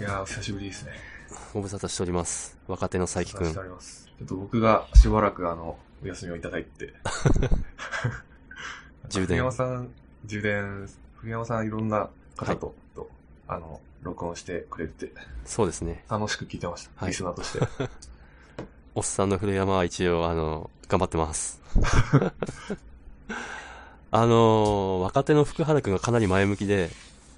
いやー、お久しぶりですね。ご無沙汰しております。若手の佐伯くん。ちょっと僕がしばらくあの、お休みをいただいて。充電福山さん、充電、福山さんいろんな方と、とあの、録音してくれて、そうですね。楽しく聞いてました。はいリスナーとして。おっさんの古山は一応、あの、頑張ってます。あの、若手の福原くんがかなり前向きで、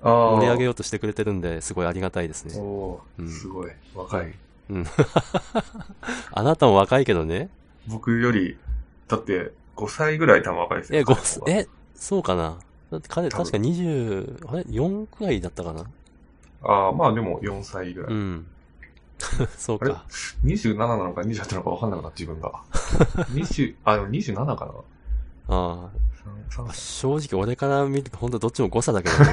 盛り上げようとしてくれてるんで、すごいありがたいですね。おーうんすごい。若い。うん。あなたも若いけどね。僕より、だって、5歳ぐらい多分若いですよ。え、ご彼の方がえ、そうかなだって彼、確か20、あれ ?4 くらいだったかなああ、まあでも4歳ぐらい。うん。そうあれ？か。27なのか28なのか分かんなくなった、自分が。20、あ、でも27かなあ3あ、3歳。正直俺から見ると、ほんとどっちも誤差だけどね。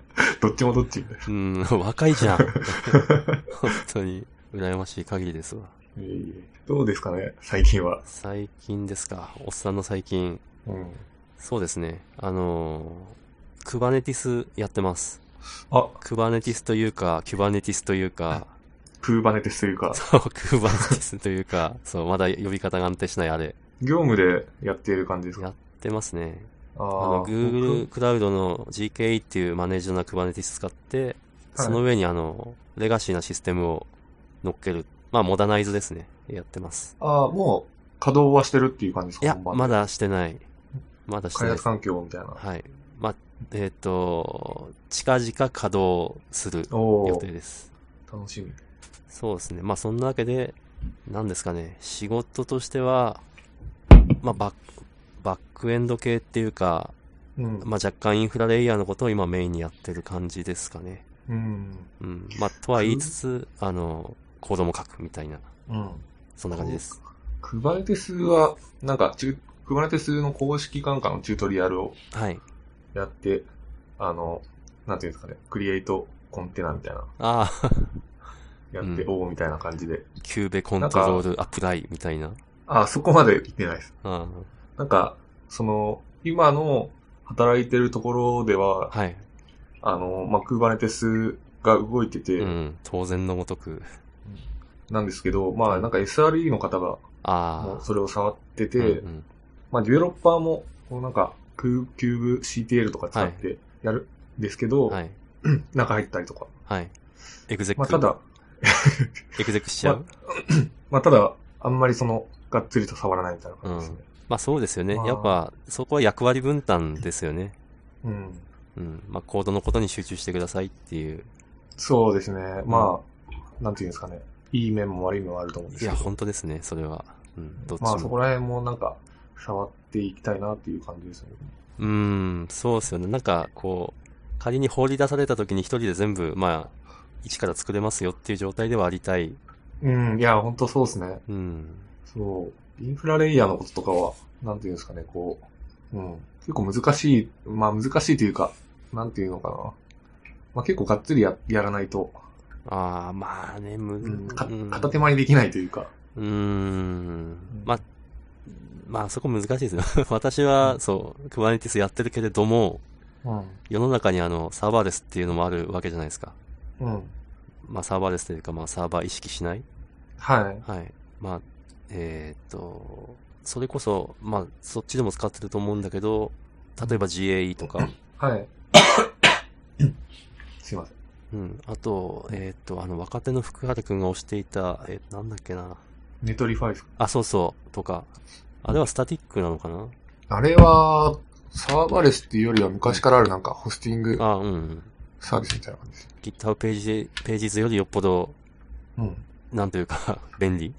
どっちもどっち？うん、若いじゃん。本当に、羨ましい限りですわ。いえどうですかね、最近は。最近ですか？おっさんの最近。うん。そうですね。あのー、クバネティスやってます。あ、クバネティスというか、キュバネティスというか、クーバネテスというか、そう、クバネティスというか、そう、まだ呼び方が安定しないあれ、業務でやっている感じですか？やってますね。ああの、ー Google 僕クラウドの GKE っていうマネージャーなクバネティス使って、はいその上にあの、レガシーなシステムを乗っける。まあ、モダナイズですね。やってます。あーもう、稼働はしてるっていう感じですか？いや、まだしてない。まだしてない。開発環境みたいな。はい。まあ、えっ、と、近々稼働する予定です。楽しみ。そうですね。まあ、そんなわけで、何ですかね。仕事としては、まあ、バック、バックエンド系っていうか、うん。まあ、若干インフラレイヤーのことを今メインにやってる感じですかね。うん。うん。まあ、とは言いつつ、あの、コードも書くみたいな、うん。そんな感じです。クバネテスは、なんか、クバネテスの公式感化のチュートリアルをはい。やって、あの、なんていうんですかね、 create container みたいな、ああ、やって、うんおーみたいな感じで。 kube control apply みたいな。あ、そこまで行ってないです。あなんか、その、今の働いてるところではあ、はい。あの、まあ、 Kubernetes が動いてて、うん。当然のごとく。なんですけど、まあ、なんか SRE の方が、もあうそれを触ってあ。て、うんうんまあ、ディベロッパーも、こうなんか、ク kube CTL とか使ってやるんですけど、はい。中入ったりとか。はい。エグゼク。まあ、ただ、エグゼクしちゃう？まあ、ただ、あんまりその、がっつりと触らないみたいな感じですね。まあそうですよね。まあやっぱ、そこは役割分担ですよね。うん。うん。まあコードのことに集中してくださいっていう。そうですね。まあ、なんていうんですかね。いい面も悪い面もあると思うんですいや、けど。本当ですね。それは。うん。どっちまあ、そこも。ら辺もなんか、触っていきたいなっていう感じですね。うーん。そうですよね。なんか、こう、仮に放り出された時に一人で全部、まあ、一から作れますよっていう状態ではありたい。うん、いや、本当そうですね。うん。そう。インフラレイヤーのこととかは、なんていうんですかね、こう、うん。結構難しい、まあ難しいというか、なんていうのかな。まあ結構がっつりややらないと、ああ、まあね、む、うん、片手間にできないというか。うーん。まあ、まあそこ難しいですよ。私は、そう、クバネティスやってるけれども、うん。世の中にあの、サーバーレスっていうのもあるわけじゃないですか。うん。まあサーバーレスというか、まあサーバー意識しないはい。はい。まあ、えーっと、それこそ、まあ、そっちでも使ってると思うんだけど、例えば GAE とか、はい。すいません。うん。あと、えーっと、あの、若手の福原くんが推していた、えーなんだっけな。ネトリファイス。あ、そうそう、とか。あれはスタティックなのかな？あれは、サーバーレスっていうよりは昔からあるなんかホスティングあ、うん。サービスみたいな感じです。GitHub ページ、ページ図よりよっぽど、うん。なんというか、便利。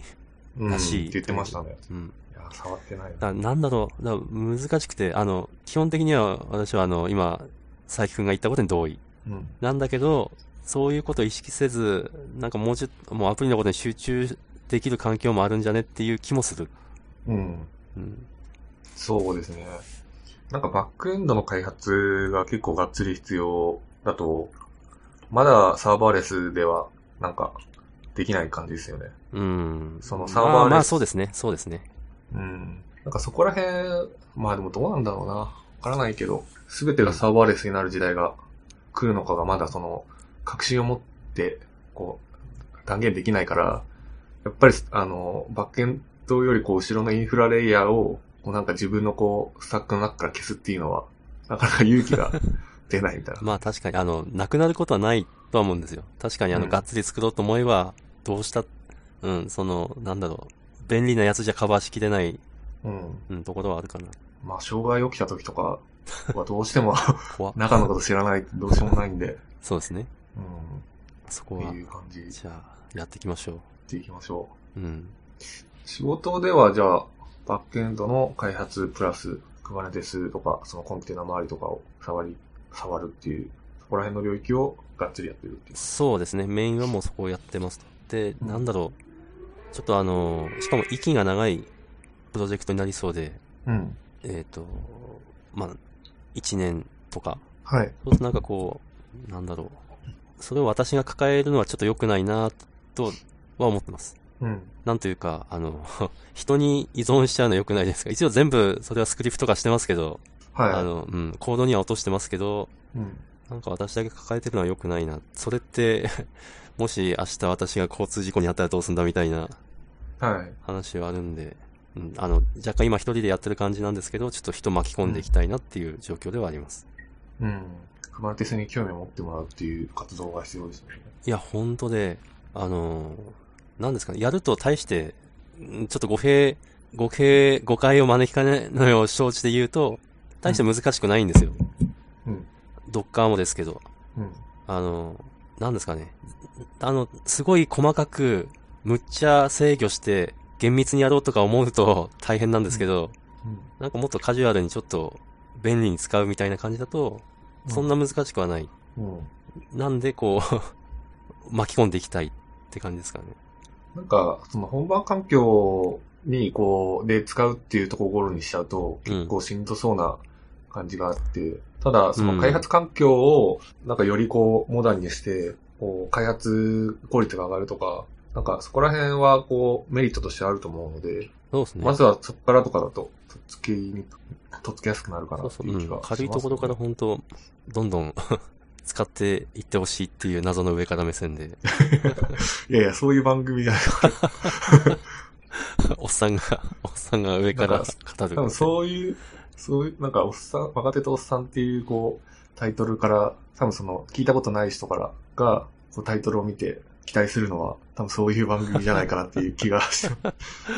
うん。らしいって言ってましたね。うん。いや、触ってないな。だなんだろう、だ難しくて、あの、基本的には私はあの、今、佐伯くんが言ったことに同意。うん。なんだけど、そういうことを意識せず、なんかもうちょっと、もうアプリのことに集中できる環境もあるんじゃねっていう気もする。うん。うん。そうですね。なんかバックエンドの開発が結構がっつり必要だと、まだサーバーレスではなんかできない感じですよね。うん。そのサーバーレスまあ、まあそうですね、そうですね。うん。なんかそこら辺、まあでもどうなんだろうな。わからないけど、すべてがサーバーレスになる時代が来るのかがまだその、確信を持って、ここう、断言できないから、やっぱり、あの、バックエンドよりこう、後ろのインフラレイヤーを、こうなんか自分のこう、スタックの中から消すっていうのは、なかなか勇気が出ないみたいな。まあ確かに、あの、なくなることはないとは思うんですよ。確かにあの、うんがっつり作ろうと思えば、どうした、うん、その、なんだろう、便利なやつじゃカバーしきれない、うん。うん、ところはあるかな。まあ、障害起きた時とかはどうしても 中のこと知らないとどうしようもないんで、そうですね。うん。そこはってい、う感じじゃあ、やっていきましょでいきましょう。う。うん。仕事では、じゃあ、バックエンドの開発プラス、Kubernetes とか、そのコンテナ周りとかを触り、触るっていう、そこら辺の領域をがっつりやってるっていう。そうですね。メインはもうそこをやってますと。で、うんなんだろう。ちょっとあの、しかも息が長いプロジェクトになりそうで、うん。えっ、と、まあ、1年とか。はい。そうするとなんかこう、なんだろう。それを私が抱えるのはちょっと良くないな、とは思ってます。うん。なんというか、あの、人に依存しちゃうの良くないですか。一応全部、それはスクリプト化してますけど、はい。あの、うん、コードには落としてますけど、うん。なんか私だけ抱えてるのは良くないな。それって、もし明日私が交通事故にあったらどうすんだみたいなはい。話はあるんで、うん、あの、若干今一人でやってる感じなんですけど、ちょっと人巻き込んでいきたいなっていう状況ではあります。うん。Kubernetes に興味を持ってもらうっていう活動が必要ですね。いや、本当で、あのー、なんですかね、やると大して、んちょっと語弊、語弊、誤解を招きかねないを承知で言うと、大して難しくないんですよ。うん。ドッカーもですけど。うん。あの、なんですかね。あの、すごい細かく、むっちゃ制御して、厳密にやろうとか思うと大変なんですけど、うん。なんかもっとカジュアルにちょっと便利に使うみたいな感じだと、そんな難しくはない。うん。なんでこう、巻き込んでいきたいって感じですかね。なんか、その本番環境に、こう、で使うっていうところにしちゃうと、うん結構しんどそうな感じがあって、ただ、その開発環境を、なんかよりこう、モダンにして、こう、開発効率が上がるとか、なんかそこら辺は、こう、メリットとしてあると思うので、そうですね。まずはそこからとかだと、とっつきに、とっつきやすくなるかなそうそう、うんっていう気がします、軽いところから本当どんどん 使っていってほしいっていう謎の上から目線で、いやいや、そういう番組じゃない。おっさんが、おっさんが上から語る。多分そういう、そういう、なんか、おっさん、若手とおっさんっていう、こう、タイトルから、多分その、聞いたことない人からが、こうタイトルを見て期待するのは、多分そういう番組じゃないかなっていう気がして。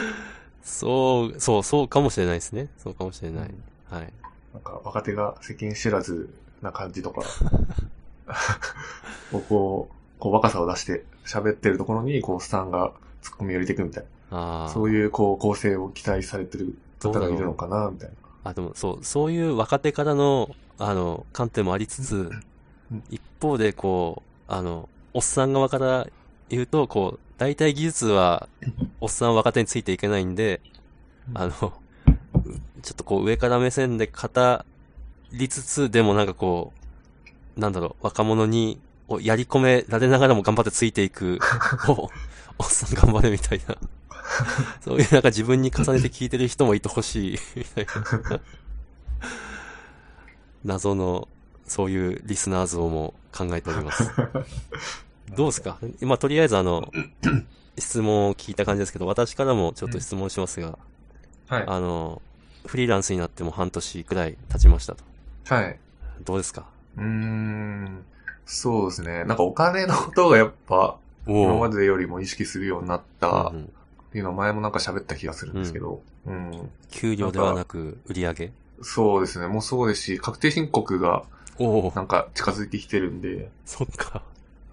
そう、そう、そうかもしれないですね。そうかもしれない。はい。なんか、若手が世間知らずな感じとか、をこう、こう若さを出して喋ってるところに、こう、おっさんが突っ込みを入れていくみたいあな。あ。そういう、こう、構成を期待されてる方がいるのかな、みたいな。あ、でもそう、そういう若手からの、あの、観点もありつつ、一方でこう、あの、おっさん側から言うと、こう、大体技術は、おっさん若手についていけないんで、あの、ちょっとこう上から目線で語りつつ、でもなんかこう、なんだろう、若者に、をやり込められながらも頑張ってついていく、お、おっさん頑張れみたいな。そういうなんか自分に重ねて聞いてる人もいてほしい、みたいな。謎の、そういうリスナー像も考えております。どうですか？今、とりあえずあの、質問を聞いた感じですけど、私からもちょっと質問しますが、はい。あの、フリーランスになっても半年くらい経ちましたと。はい。どうですか？うーん。そうですね。なんかお金のことがやっぱ、今まででよりも意識するようになったっていうのは前もなんか喋った気がするんですけど、うん。給料ではなく売り上げ？そうですね。もうそうですし、確定申告がなんか近づいてきてるんで、そっか。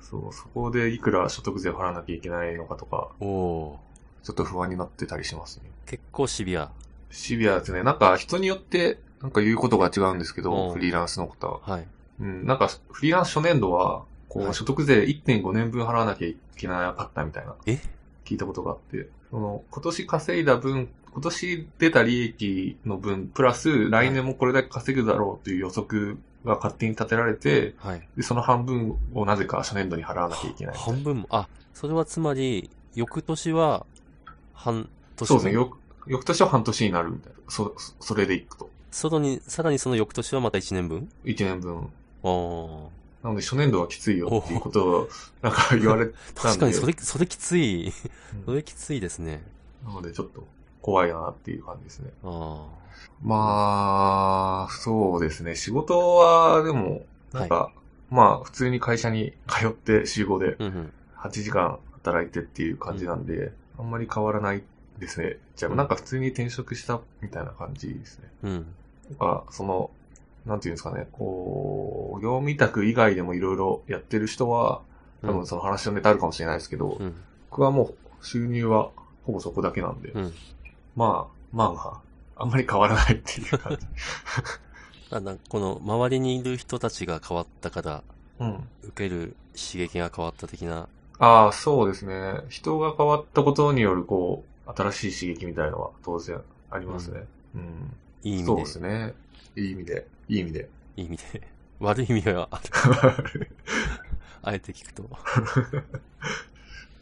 そう、そこでいくら所得税を払わなきゃいけないのかとか、ちょっと不安になってたりしますね。結構シビア。シビアですね。なんか人によって、なんか言うことが違うんですけうど、んフリーランスの方は。はい。うん、なんかフリーランス初年度は、こはいう、所得税1.5年分払わなきゃいけなかったみたいな。え？聞いたことがあって、その、今年稼いだ分、今年出た利益の分、プラス、来年もこれだけ稼ぐだろうという予測が勝手に立てられて、はい。で、その半分をなぜか初年度に払わなきゃいけない。半分も、あ、それはつまり、翌年は、半年そうですね。よ、翌年は半年になるみたいな。そ、そそれでいくと。さらに、さらにその翌年はまた1年分？1年分。ああ。なので初年度はきついよっていうことを、なんか言われたんで。確かにそれ、それきつい。うんそれきついですね。なのでちょっと怖いなっていう感じですね。あまあ、そうですね。仕事は、でも、なんか、まあ、普通に会社に通って週5であ。うんうん。8時間働いてっていう感じなんで、あんまり変わらないですね。じゃあ、なんか普通に転職したみたいな感じですね。うん。なんか、その、なんていうんですかね、こう、業務委託以外でもいろいろやってる人は、多分その話のネタあるかもしれないですけど、うん。僕はもう収入はほぼそこだけなんで、うん。まあ、まあまあ、あんまり変わらないっていう感じ。あなんかこの周りにいる人たちが変わったから、うん。受ける刺激が変わった的な。ああ、そうですね。人が変わったことによる、こう、新しい刺激みたいのは当然ありますね。うん。いい意味で。そうですね。いい意味で。いい意味で。いい意味で。悪い意味はある。あえて聞くと。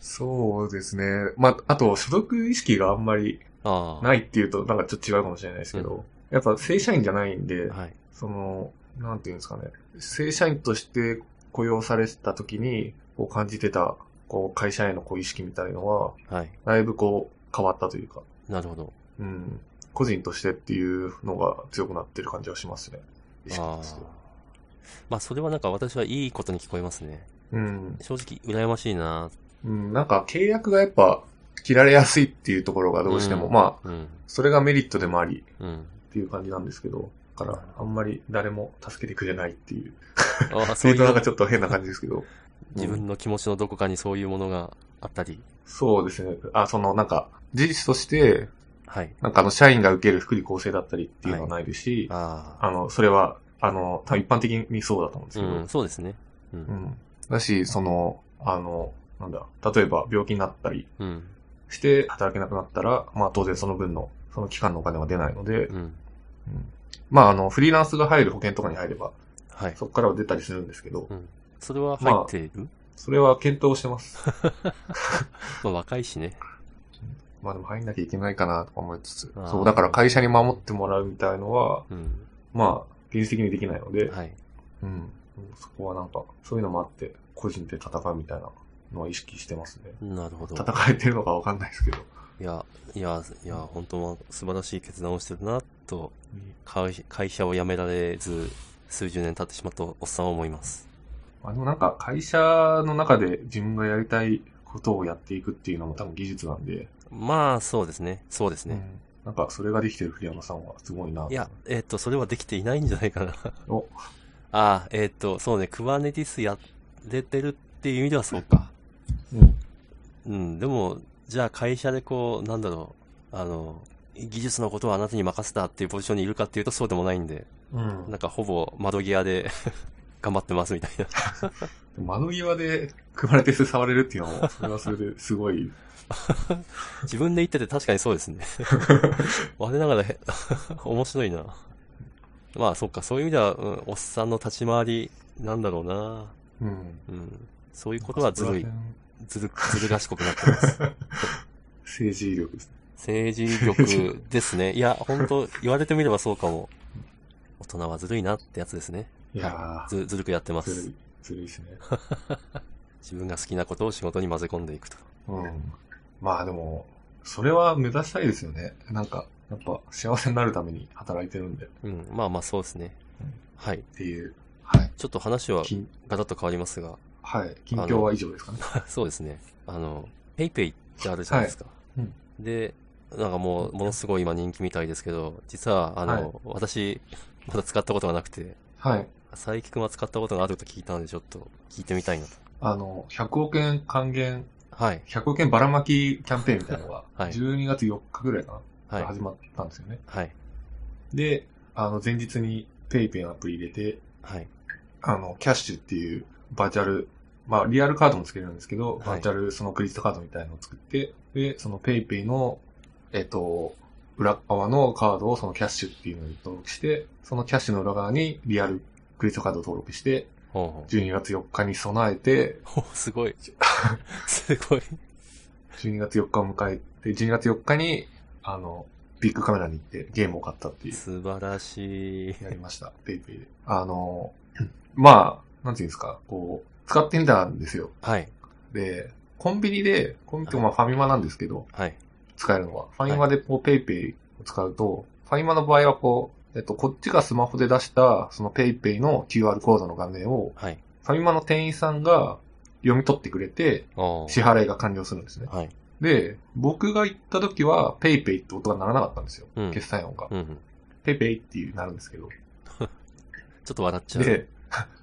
そうですね。まあ、あと、所属意識があんまりああ。ないっていうと、なんかちょっと違うかもしれないですけど、やっぱ正社員じゃないんで、はい。その、なんていうんですかね。正社員として雇用された時に、こう感じてた、こう会社へのこう意識みたいのは、はい。だいぶこう変わったというか、なるほど。うん。個人としてっていうのが強くなってる感じはしますね。意識として。。まあ、それはなんか私はいいことに聞こえますね。うん。正直、羨ましいなうん。なんか契約がやっぱ切られやすいっていうところがどうしても、うんまあ、うん。それがメリットでもありうん。っていう感じなんですけど、だからあんまり誰も助けてくれないっていう。ああ、そそうういうなんかちょっと変な感じですけど。自分の気持ちのどこかにそういうものがあったり。そうですね。あ、そのなんか、事実として、はい。なんかあの、社員が受ける福利厚生だったりっていうのはないですし、ああの、それは、あの、多分一般的にそうだと思うんですあ。けど、うん、そうですね。う。うんん。だし、その、あの、なんだ、例えば病気になったりうん。して働けなくなったら、まあ当然その分の、その期間のお金は出ないので、うん。うんまああの、フリーランスが入る保険とかに入れば、はい。そこからは出たりするんですけど、うん。それは入っている、それは検討してます。まあ、若いしね。まあでも入んなきゃいけないかなとか思いつつそう、だから会社に守ってもらうみたいのは、うん。まあ、現実的にできないので、はい。うん。そこはなんか、そういうのもあって、個人で戦うみたいなのは意識してますね。なるほど。戦えてるのかわかんないですけど。いや、いや、いや、本当は素晴らしい決断をしてるな、と、会会社を辞められず、数十年経ってしまったおっさんは思います。まあでもなんか、会社の中で自分がやりたいことをやっていくっていうのも多分技術なんで、まあ、そうですね。そうですね。うんなんか、それができてる栗山さんはすごいな。いや、えっ、と、それはできていないんじゃないかな。お、ああ、えっ、と、そうね、クバネティスやれてるっていう意味ではそうか。うん。うん、でも、じゃあ会社でこう、なんだろう、あの、技術のことはあなたに任せたっていうポジションにいるかっていうとそうでもないんで、うん。なんかほぼ窓際で 頑張ってますみたいな。窓際で組まれて触れるっていうのも、それはそれですごい。自分で言ってて確かにそうですね。我ながらへ、面白いな。まあそっか、そういう意味では、うん、おっさんの立ち回りなんだろうな。うん。うん。そういうことはずるい。ずる、ずる賢くなってます。政治力ですね。政治力ですね。いや、本当言われてみればそうかも。大人はずるいなってやつですね。いやー、ず、ずるくやってますずるい。、ずるいですね。自分が好きなことを仕事に混ぜ込んでいくと。うん。まあでも、それは目指したいですよね。なんか、やっぱ幸せになるために働いてるんで。っうん。まあまあそうですねうん。はい。ていう。はい。ちょっと話は近ガラッと変わりますが、はい。近況は以上ですかね。そうですね。あの、ペイペイってあるじゃないですか。はいうんで、なんかもう、ものすごい今人気みたいですけど、実は、あの、はい私、まだ使ったことがなくて、はい。佐伯くんは使ったことがあると聞いたので、ちょっと聞いてみたいなと。あの、100億円還元、はい。100億円ばらまきキャンペーンみたいなのが、はい12月4日ぐらいかな、はい。始まったんですよね。はい。で、あの、前日にペイペイのアプリ入れて、はい。あの、 Kyash っていうバーチャル、まあ、リアルカードもつけれるんですけど、はいバーチャルそのクレジットカードみたいなのを作って、で、そのペイペイの、えっと、裏側のカードをその Kyash っていうのに登録して、その Kyash の裏側にリアルクレジットカードを登録して、ほうほう。12月4日に備えて、すごい。すごい。12月4日を迎えて、12月4日に、あの、ビックカメラに行ってゲームを買ったっていう、素晴らしい。やりました、ペイペイで。あの、まあ、なんていうんですか、こう、使ってみたんですよ。はい。で、コンビニで、コンビニってまあファミマなんですけど、はい。使えるのは。ファミマでこうペイペイを使うと、ファミマの場合はこう、えっと、こっちがスマホで出した、そのペイペイの QR コードの画面を、はい。ファミマの店員さんが読み取ってくれて、支払いが完了するんですね。はい。で、僕が行った時は、ペイペイって音が鳴らなかったんですよ。うん決済音が。うんうん。ペイペイっていうなるんですけど。ちょっと笑っちゃう。で、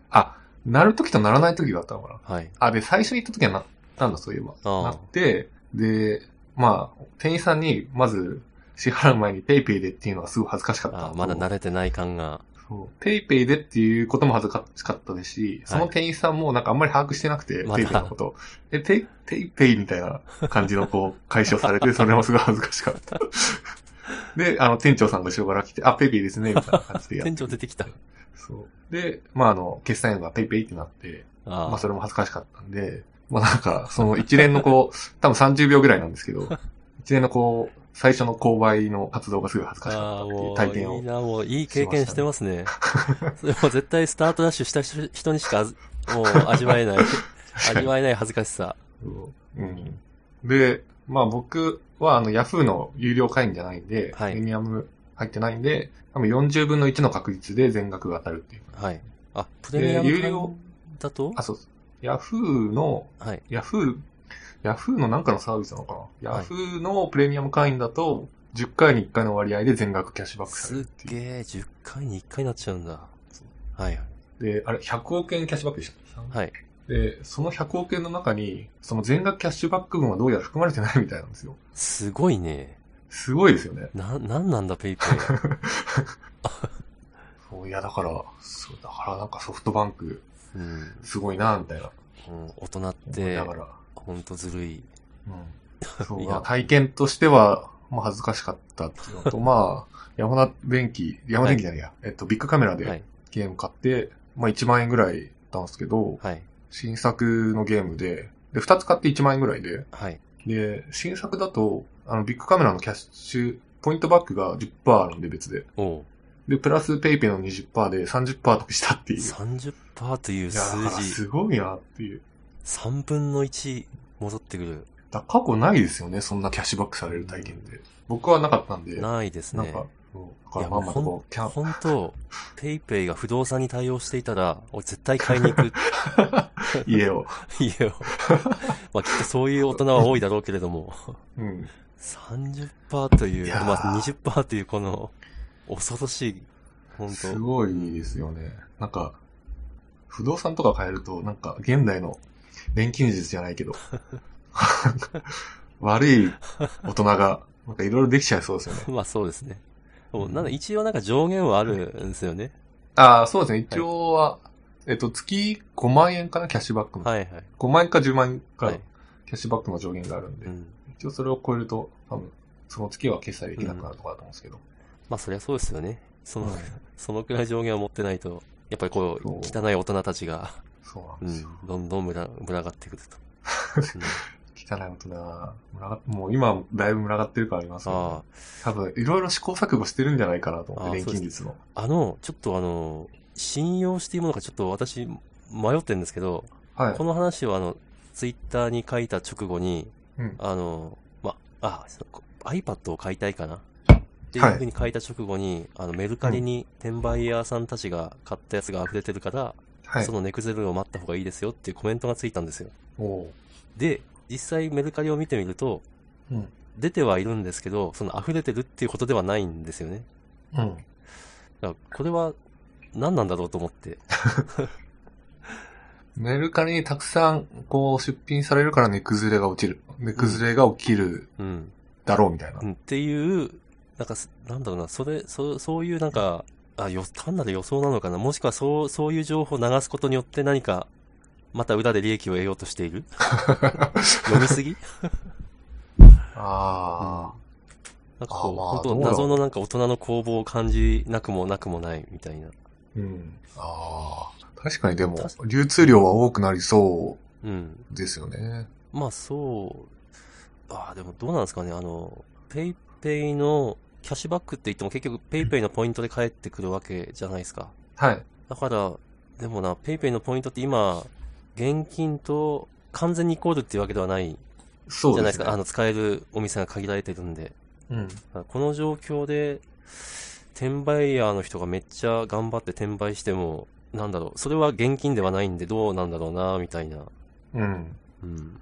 あ、鳴る時と鳴らない時があったのかな。はい。あ、で、最初に行った時はなったんだ、そういえば。ああなって、で、まあ、店員さんに、まず、支払う前にペイペイでっていうのがすごい恥ずかしかったあまだ慣れてない感が。そうペイペイでっていうことも恥ずかしかったですし、その店員さんもなんかあんまり把握してなくて、まだペイペイのこと。え、ペイ、ペイペイみたいな感じのこう、苦笑されて、それもすごい恥ずかしかった。で、あの、店長さんが後ろから来て、あ、ペイペイですね、みたいな感じでやって店長出てきた。そう。で、まあ、あの、決済音がペイペイって鳴って、ああ。まあ、それも恥ずかしかったんで、まあ、なんか、その一連のこう、多分30秒ぐらいなんですけど、一連のこう、最初の購買の活動がすごい恥ずかしかああ、ったっていうもう、体験を。いいな、もう、いい経験してますね。それも絶対スタートダッシュした人人にしかもう味わえない、味わえない恥ずかしさ。そううん。で、まあ僕はあの、ヤフーの有料会員じゃないんで、はいプレミアム入ってないんで、多分40分の1の確率で全額が当たるっていう。はい。あ、プレミアム会有料員だと？あ、そう。ヤフーの、はい。ヤヤフーのなんかのサービスなのかな、はいヤフーのプレミアム会員だと、10回に1回の割合で全額キャッシュバックされるっていう。げえ、10回に1回になっちゃうんだ。はい。で、あれ、100億円キャッシュバックでした。はい。で、その100億円の中に、その全額キャッシュバック分はどうやら含まれてないみたいなんですよ。すごいね。すごいですよね。な、なんなんだ、ペイペイ。そういや、だから、そう、だからなんかソフトバンク、うん。すごいな、みたいな。うん大人って。ほんとずるい。うん。そう、体験としては、まあ恥ずかしかったっていうのと、まあ、山田電機、山田電機じゃないや、えっと、ビッグカメラはでい。ゲーム買って、まあ1万円ぐらいたんですけど、はい。新作のゲームで、で、2つ買って1万円ぐらいで、はい。で、新作だと、あの、ビッグカメラのキャッシュ、ポイントバックが10%あるんで別で。で、プラスペイペイの20%で30%得したっていう。い30%というや、だから数字、すごいなっていう。3分の1戻ってくる。だ過去ないですよね、そんなキャッシュバックされる体験って。僕はなかったんで。ないですね。なんか、そうだかいや、らままとこう、キャン、ほんと、ペイペイが不動産に対応していたら、俺絶対買いに行く 家を。家を。まあきっとそういう大人は多いだろうけれども、うん。30%という、まあ20%というこの、恐ろしい、本当すごいですよね。なんか、不動産とか買えると、なんか、現代の錬金術じゃないけど、悪い大人が、なんかいろいろできちゃいそうですよね。まあそうですね。なんだ一応なんか上限はあるんですよね。ああ、そうですね。一応は、えっと、月5万円かな、キャッシュバックの。はいはい。5万円か10万円か、はい。キャッシュバックの上限があるんで、うん。一応それを超えると、多分、その月は決済できなくなるとかだと思うんですけど。まあそりゃそうですよね。その、うんそのくらい上限を持ってないと、やっぱりこう汚い大人たちが、そうなうんですよ。ん、どんどん群が群がってくると。汚い大人は、群がもう今はだいぶ群がってるからありますけど、あ多分、いろいろ試行錯誤してるんじゃないかなと思って、錬金術の。あ、あの、ちょっとあの、信用していいものかちょっと私、迷ってるんですけど、はいこ。の話をあの、ツイッターに書いた直後に、うん。あの、ま、あ、iPad を買いたいかな？っていうふうに書いた直後に、あの、メルカリに転売ヤーさんたちが買ったやつが溢れてるから、はいそ。の値崩れを待った方がいいですよっていうコメントがついたんですよ。で、実際メルカリを見てみると、うん。出てはいるんですけど、その溢れてるっていうことではないんですよね。うん。だからこれは何なんだろうと思って。メルカリにたくさん、こう、出品されるから値崩れが落ちる。値崩れが起きるうん。だろうみたいな。うんっていう、なんかす、なんだろうな、それ、そそういうなんか、あ、よ、単なる予想なのかな？もしくはそう、そういう情報を流すことによって何か、また裏で利益を得ようとしている？読みすぎ？あなんかこう、あまあ本当謎のなんか大人の攻防を感じなくもなくもないみたいな。あ。うん。ああ。確かにでも確、流通量は多くなりそうん。うですよね。まあそう、ああ、でもどうなんですかね、あの、ペイペイのキャッシュバックって言っても結局ペイペイのポイントで返ってくるわけじゃないですか。はい。だから、でもな、ペイペイのポイントって今、現金と完全にイコールっていうわけではないそう。じゃないですか。あの、使えるお店が限られてるんで。うん。この状況で、転売ヤーの人がめっちゃ頑張って転売しても、なんだろう、それは現金ではないんでどうなんだろうな、みたいな。うん。うん。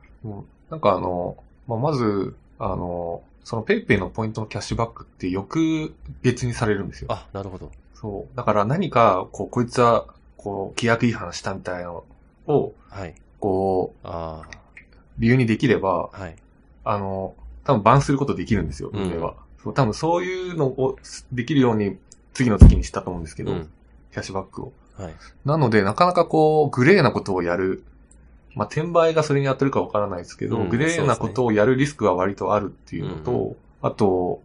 なんかあの、まあ、まず、あの、そのペイペイのポイントのキャッシュバックって翌月にされるんですよ。あ、なるほど。そう。だから何か、こう、こいつは、こう、規約違反したみたいなのを、はい。こう、あ理由にできれば、あ、はい。あの、多分バンすることできるんですよ、うん運営は。そう多分そういうのをできるように次の月にしたと思うんですけど、うん。キャッシュバックを。はい。なので、なかなかこう、グレーなことをやる。まあ、転売がそれに当たるかわからないですけど、うんグレーなことをやるリスクは割とあるっていうのと、うんあと、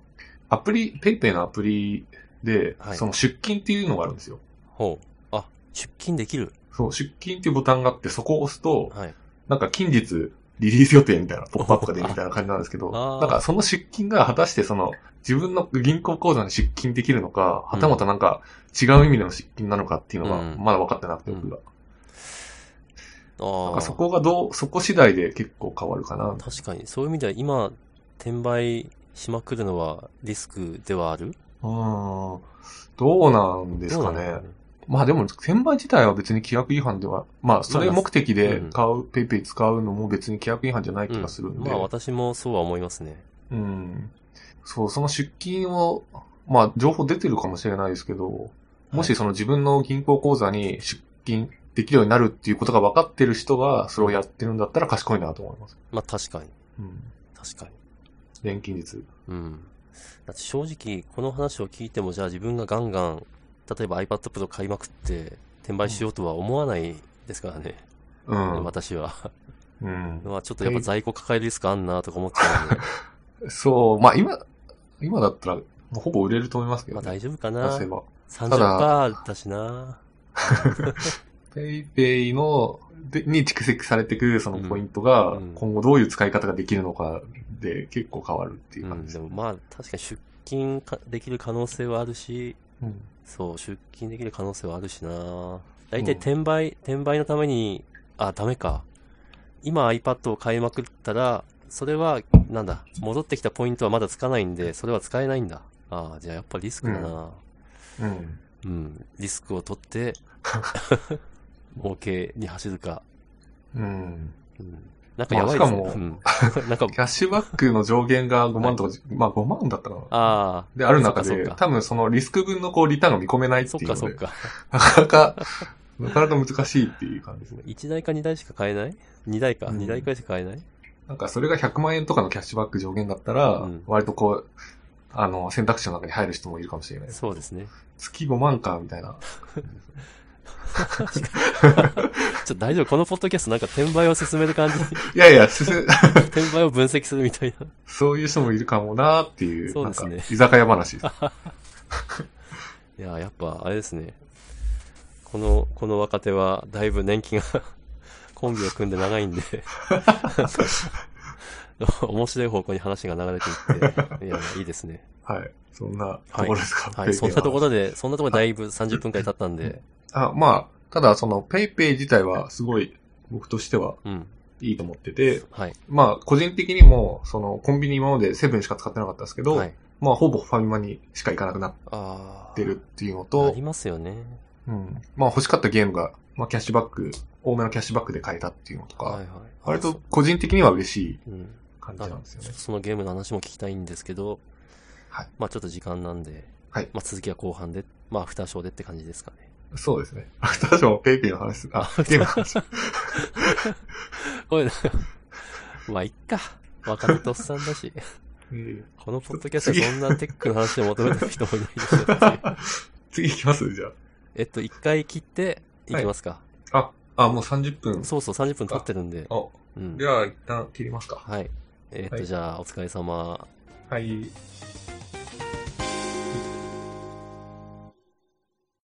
アプリ、ペイペイのアプリで、はいその出勤っていうのがあるんですよ。ほう。あ、出勤できる。そう、出勤っていうボタンがあって、そこを押すと、はい。なんか近日リリース予定みたいな、ポップアップが出るみたいな感じなんですけど、なんかその出勤が果たしてその、自分の銀行口座に出勤できるのか、はたまたなんか違う意味での出勤なのかっていうのが、うんまだ分かってなくて、僕が。ああなんか。そこがどう、そこ次第で結構変わるかな。確かに、そういう意味では今、転売しまくるのはリスクではある？うーん。どうなんですかね。まあでも、転売自体は別に規約違反では、まあ、それ目的でうん買う、ペイペイ使うのも別に規約違反じゃない気がするんで。まあ私もそうは思いますね。うん。そう、その出勤を、まあ、情報出てるかもしれないですけど、もしその自分の銀行口座に出勤できるようになるっていうことが分かってる人がそれをやってるんだったら賢いなと思います。まあ確かに。うん。確かに。錬金術。うん。だって正直、この話を聞いても、じゃあ自分がガンガン、例えば iPad Pro 買いまくって、転売しようとは思わないですからね。うん。私は。うん。まあちょっとやっぱ在庫抱えるリスクあんなとか思っちゃうんで。そう、まあ今、今だったら、もうほぼ売れると思いますけど、ね。まあ大丈夫かな出せば。?30% だしな。ペイペイの、で、に蓄積されてくるそのポイントがうん。うん、今後どういう使い方ができるのかで結構変わるっていううん、感じでもまあ確かに出勤かできる可能性はあるし、うん。そう、出勤できる可能性はあるしな。大体転売、転売のために、あ、ダメか。今 iPad を買いまくったら、それは、なんだ、戻ってきたポイントはまだつかないんで、それは使えないんだ。ああ、じゃあやっぱリスクだな。うん。うん、リスクを取って、儲けに走るか。うん。うん。なんかやばいですね。まあしかうん。なんか、キャッシュバックの上限が5万とか、まあ5万だったかな。ああ。で、ある中で、多分そのリスク分のこうリターンが見込めないってそっいうので、かそっか。なかなか、なかなか難しいっていう感じですね。1台か2台しか買えない ?2 台か。うん2台くらいしか買えない？なんかそれが100万円とかのキャッシュバック上限だったら、うん割とこう、あの、選択肢の中に入る人もいるかもしれない。そうですね。月5万か、みたいな。ちょっと大丈夫？このポッドキャストなんか転売を進める感じ？いやいや、すす 転売を分析するみたいな。そういう人もいるかもなっていう、そうですねなんか居酒屋話です。いや、やっぱあれですね。この、この若手はだいぶ年季がコンビを組んで長いんで、面白い方向に話が流れていって、いや、いいですね。はい。そんなところですか、はい、そんなところ。ろで、そんなところでだいぶ30分くらい経ったんで、あ、まあ、ただそのペイペイ自体はすごい僕としてはうん。いいと思ってて、はい。まあ、個人的にも、その、コンビニ今までセブンしか使ってなかったんですけど、はい。まあ、ほぼファミマにしか行かなくなっああ。てるっていうのあとり、ますよね。うん。まあ、欲しかったゲームが、まあ、キャッシュバック、多めのキャッシュバックで買えたっていうのとか、はいはい。割と個人的には嬉しいうん。感じなんですよねちょっ。とそのゲームの話も聞きたいんですけど、はい。まあちょっと時間なんで、はいまあ続きは後半で、まあアフターショーでって感じですかね。そうですね。アフターショーもペイペイの話す、あ、ゲームの話。これ、まあいっか。若手とおっさんだし、えこのポッドキャストでそんなテックの話を求めてる人もいないですよっていう。ー 次行きます？じゃえっと、一回切って、いきますか、あ。あ、あ、もう30分。そうそう、30分経ってるんで。あ、うんで。は一旦切りますか。はい。えっと、はいじゃあ、お疲れ様。はい。